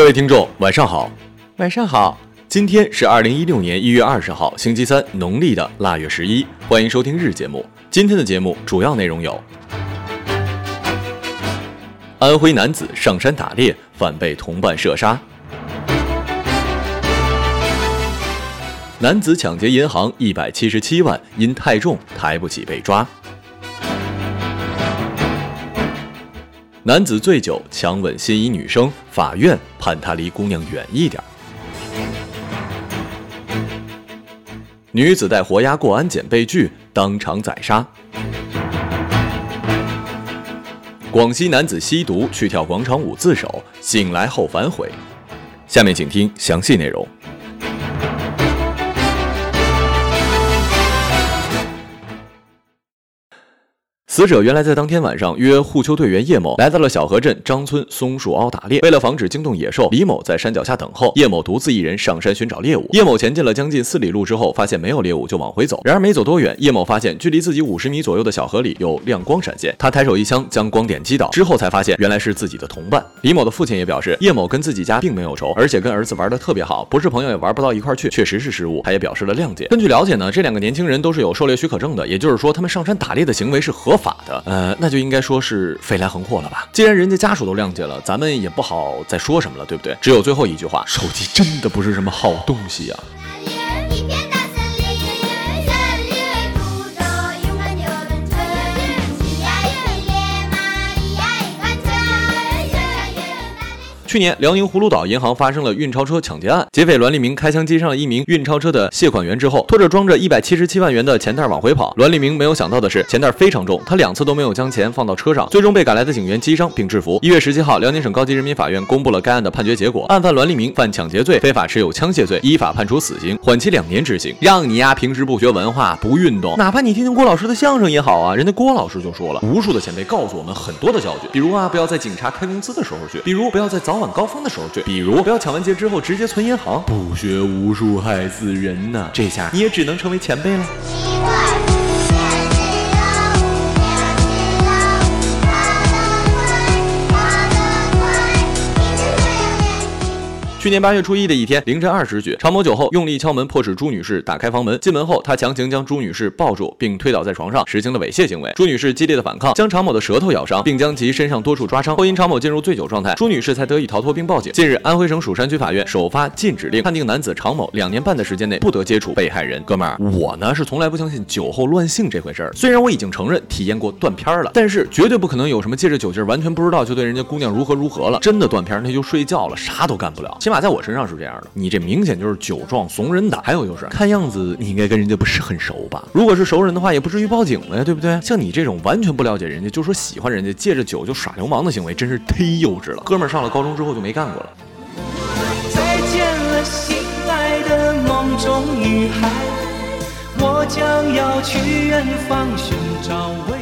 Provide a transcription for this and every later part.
各位听众，晚上好。晚上好，今天是二零一六年一月二十号，星期三，农历的腊月十一。欢迎收听日节目。今天的节目主要内容有：安徽男子上山打猎，反被同伴射杀；男子抢劫银行一百七十七万，因太重抬不起被抓；男子醉酒强吻心仪女生，法院判他离姑娘远一点。女子带活鸭过安检被拒，当场宰杀。广西男子吸毒去跳广场舞自首，醒来后反悔。下面请听详细内容。死者原来在当天晚上约护丘队员叶某来到了小河镇张村松树凹打猎，为了防止惊动野兽，李某在山脚下等候，叶某独自一人上山寻找猎物。叶某前进了将近四里路之后，发现没有猎物，就往回走。然而没走多远，叶某发现距离自己五十米左右的小河里有亮光闪现，他抬手一枪将光点击倒，之后才发现原来是自己的同伴。李某的父亲也表示，叶某跟自己家并没有仇，而且跟儿子玩的特别好，不是朋友也玩不到一块去，确实是失误。他也表示了谅解。根据了解呢，这两个年轻人都是有狩猎许可证的，也就是说他们上山打猎的行为是合法的。呃，那就应该说是飞来横祸了吧？既然人家家属都谅解了，咱们也不好再说什么了，对不对？只有最后一句话：手机真的不是什么好东西啊！去年，辽宁葫芦岛银行发生了运钞车抢劫案，劫匪栾立明开枪击伤了一名运钞车的卸款员之后，拖着装着一百七十七万元的钱袋往回跑。栾立明没有想到的是，钱袋非常重，他两次都没有将钱放到车上，最终被赶来的警员击伤并制服。一月十七号，辽宁省高级人民法院公布了该案的判决结果，案犯栾立明犯抢劫罪、非法持有枪械罪，依法判处死刑，缓期两年执行。让你呀，平时不学文化、不运动，哪怕你听听郭老师的相声也好啊。人家郭老师就说了，无数的前辈告诉我们很多的教训，比如啊，不要在警察开工资的时候去，比如不要在早晚高峰的时候去，比如不要抢完劫之后直接存银行，不学无术害死人呐、这下你也只能成为前辈了。去年八月初一的一天凌晨二时许，常某酒后用力敲门，迫使朱女士打开房门。进门后，他强行将朱女士抱住，并推倒在床上，实行了猥亵行为。朱女士激烈的反抗，将常某的舌头咬伤，并将其身上多处抓伤。后因常某进入醉酒状态，朱女士才得以逃脱并报警。近日，安徽省蜀山区法院首发禁止令，判定男子常某两年半的时间内不得接触被害人。哥们儿，我呢是从来不相信酒后乱性这回事儿。虽然我已经承认体验过断片儿了，但是绝对不可能有什么借着酒劲儿完全不知道就对人家姑娘如何如何了。真的断片儿那就睡觉了，啥都干不了。起码在我身上是这样的。你这明显就是酒壮怂人胆。还有就是，看样子你应该跟人家不是很熟吧？如果是熟人的话，也不至于报警了呀，对不对？像你这种完全不了解人家，就说喜欢人家，借着酒就耍流氓的行为，真是忒幼稚了。哥们儿上了高中之后就没干过了。再见了，心爱的梦中女孩，我将要去远方寻找未来。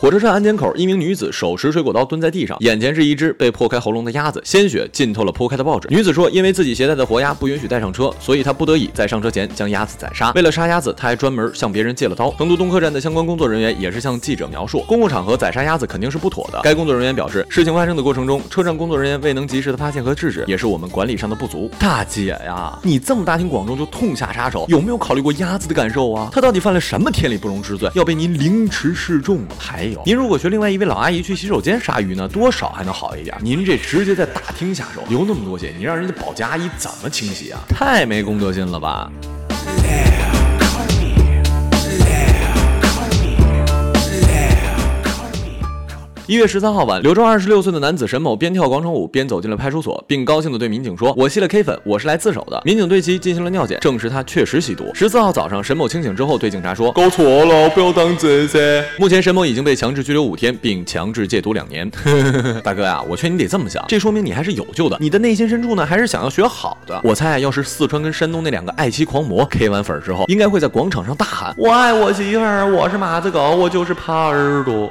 火车站安检口，一名女子手持水果刀蹲在地上，眼前是一只被破开喉咙的鸭子，鲜血浸透了剖开的报纸。女子说，因为自己携带的活鸭不允许带上车，所以她不得已在上车前将鸭子宰杀。为了杀鸭子，她还专门向别人借了刀。成都东客站的相关工作人员也是向记者描述，公共场合宰杀鸭子肯定是不妥的。该工作人员表示，事情发生的过程中，车站工作人员未能及时的发现和制止，也是我们管理上的不足。大姐呀，你这么大庭广众就痛下杀手，有没有考虑过鸭子的感受啊？它到底犯了什么天理不容之罪，要被您凌迟示众还？您如果学另外一位老阿姨去洗手间杀鱼呢，多少还能好一点。您这直接在大厅下手，流那么多血，你让人家保洁阿姨怎么清洗啊？太没公德心了吧！一月十三号晚，柳州二十六岁的男子沈某边跳广场舞边走进了派出所，并高兴地对民警说：“我吸了 K 粉，我是来自首的。”民警对其进行了尿检，证实他确实吸毒。十四号早上，沈某清醒之后对警察说：“搞错了，不要当真噻。”目前沈某已经被强制拘留五天，并强制戒毒两年。大哥呀，我劝你得这么想，这说明你还是有救的，你的内心深处呢还是想要学好的。我猜，要是四川跟山东那两个爱妻狂魔 K 完粉之后，应该会在广场上大喊：“我爱我媳妇儿，我是马子狗，我就是耙耳朵。”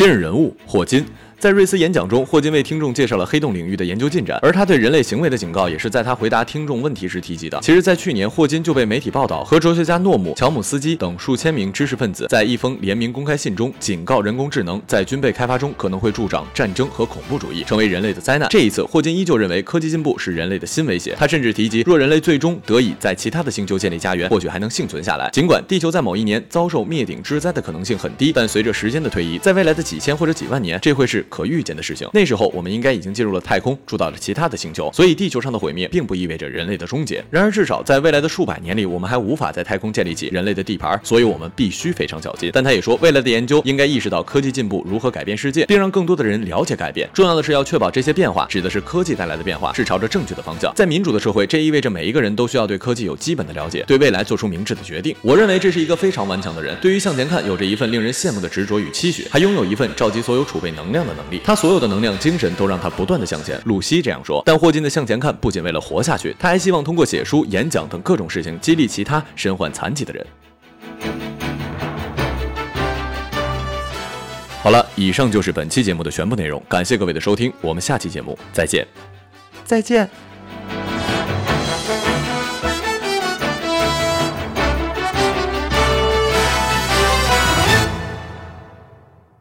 今日人物霍金。在瑞斯演讲中，霍金为听众介绍了黑洞领域的研究进展，而他对人类行为的警告也是在他回答听众问题时提及的。其实，在去年，霍金就被媒体报道和哲学家诺姆、乔姆斯基等数千名知识分子在一封联名公开信中警告人工智能在军备开发中可能会助长战争和恐怖主义，成为人类的灾难。这一次，霍金依旧认为科技进步是人类的新威胁。他甚至提及，若人类最终得以在其他的星球建立家园，或许还能幸存下来。尽管地球在某一年遭受灭顶之灾的可能性很低，但随着时间的推移，在未来的几千或者几万年，这会是可预见的事情。那时候，我们应该已经进入了太空，住到了其他的星球，所以地球上的毁灭并不意味着人类的终结。然而，至少在未来的数百年里，我们还无法在太空建立起人类的地盘，所以我们必须非常小心。但他也说，未来的研究应该意识到科技进步如何改变世界，并让更多的人了解改变。重要的是要确保这些变化指的是科技带来的变化，是朝着正确的方向。在民主的社会，这意味着每一个人都需要对科技有基本的了解，对未来做出明智的决定。我认为这是一个非常顽强的人，对于向前看有着一份令人羡慕的执着与期许，还拥有一份召集所有储备能量的能能力。他所有的能量、精神都让他不断的向前。露西这样说。但霍金的向前看不仅为了活下去，他还希望通过写书、演讲等各种事情激励其他身患残疾的人。好了，以上就是本期节目的全部内容，感谢各位的收听，我们下期节目再见，再见。